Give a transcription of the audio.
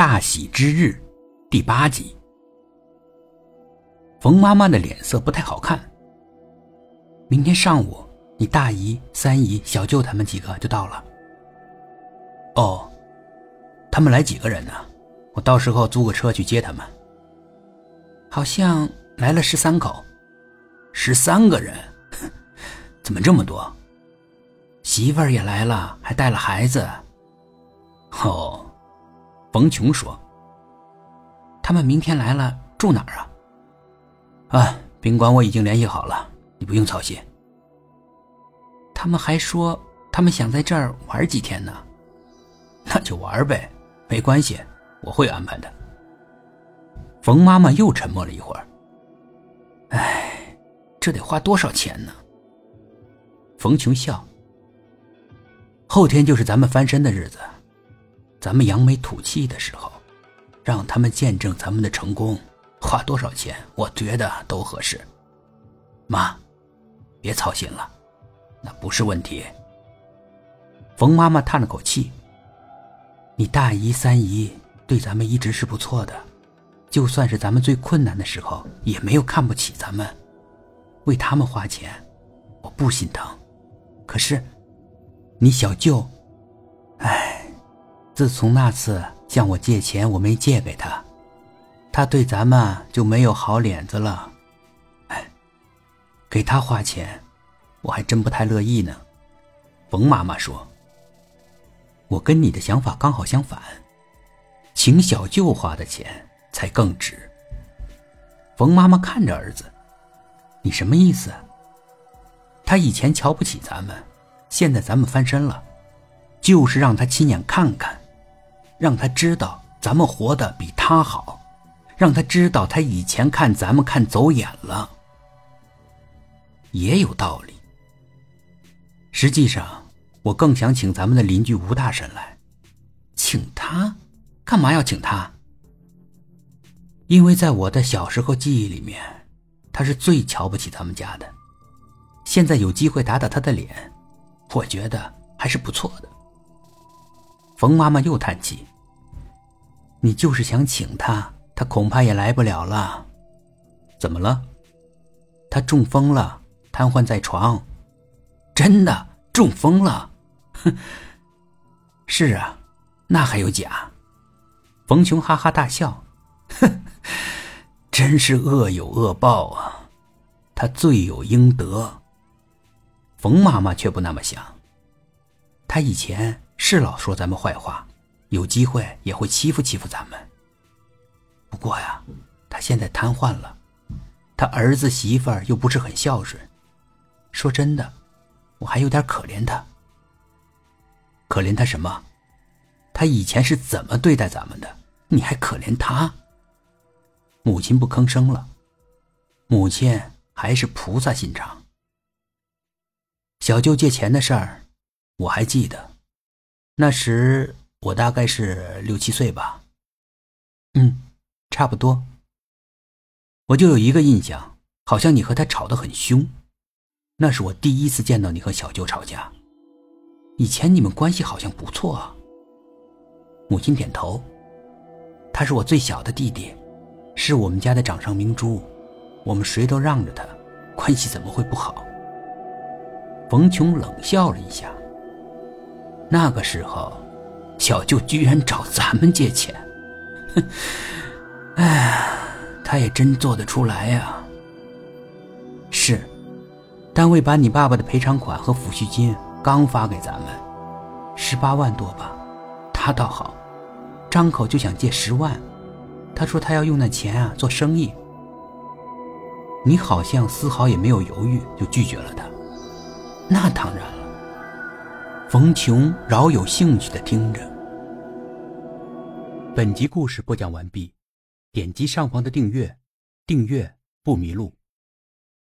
大喜之日第八集。冯妈妈的脸色不太好看。明天上午，你大姨、三姨、小舅他们几个就到了。哦，他们来几个人呢？我到时候租个车去接他们。好像来了十三口，十三个人，怎么这么多？媳妇儿也来了，还带了孩子。哦。冯琼说：“他们明天来了，住哪儿啊？”啊，宾馆我已经联系好了，你不用操心。他们还说他们想在这儿玩几天呢，那就玩呗，没关系，我会安排的。冯妈妈又沉默了一会儿。哎，这得花多少钱呢？冯琼笑。后天就是咱们翻身的日子。咱们扬眉吐气的时候，让他们见证咱们的成功，花多少钱，我觉得都合适。妈，别操心了，那不是问题。冯妈妈叹了口气：“你大姨、三姨对咱们一直是不错的，就算是咱们最困难的时候，也没有看不起咱们。为他们花钱，我不心疼。可是，你小舅……”自从那次向我借钱，我没借给他，他对咱们就没有好脸子了。哎，给他花钱，我还真不太乐意呢。冯妈妈说：“我跟你的想法刚好相反，请小舅花的钱才更值。”冯妈妈看着儿子：“你什么意思？他以前瞧不起咱们，现在咱们翻身了，就是让他亲眼看看。”让他知道咱们活得比他好，让他知道他以前看咱们看走眼了，也有道理。实际上，我更想请咱们的邻居吴大婶来，请他，干嘛要请他？因为在我的小时候记忆里面，他是最瞧不起咱们家的。现在有机会打打他的脸，我觉得还是不错的。冯妈妈又叹气。你就是想请他，他恐怕也来不了了。怎么了？他中风了，瘫痪在床。真的中风了？哼，是啊，那还有假？冯琼哈哈大笑，哼，真是恶有恶报啊！他罪有应得。冯妈妈却不那么想。他以前是老说咱们坏话。有机会也会欺负欺负咱们。不过呀，他现在瘫痪了，他儿子媳妇儿又不是很孝顺。说真的，我还有点可怜他。可怜他什么？他以前是怎么对待咱们的？你还可怜他？母亲不吭声了。母亲还是菩萨心肠。小舅借钱的事儿，我还记得，那时。我大概是六七岁吧，嗯，差不多。我就有一个印象，好像你和他吵得很凶，那是我第一次见到你和小舅吵架。以前你们关系好像不错啊。母亲点头，他是我最小的弟弟，是我们家的掌上明珠，我们谁都让着他，关系怎么会不好？冯琼冷笑了一下，那个时候。小舅居然找咱们借钱，哼！哎，他也真做得出来呀。是，单位把你爸爸的赔偿款和抚恤金刚发给咱们，十八万多吧。他倒好，张口就想借十万，他说他要用那钱啊做生意。你好像丝毫也没有犹豫，就拒绝了他。那当然了。冯琼饶有兴趣的听着。本集故事播讲完毕，点击上方的订阅，订阅不迷路。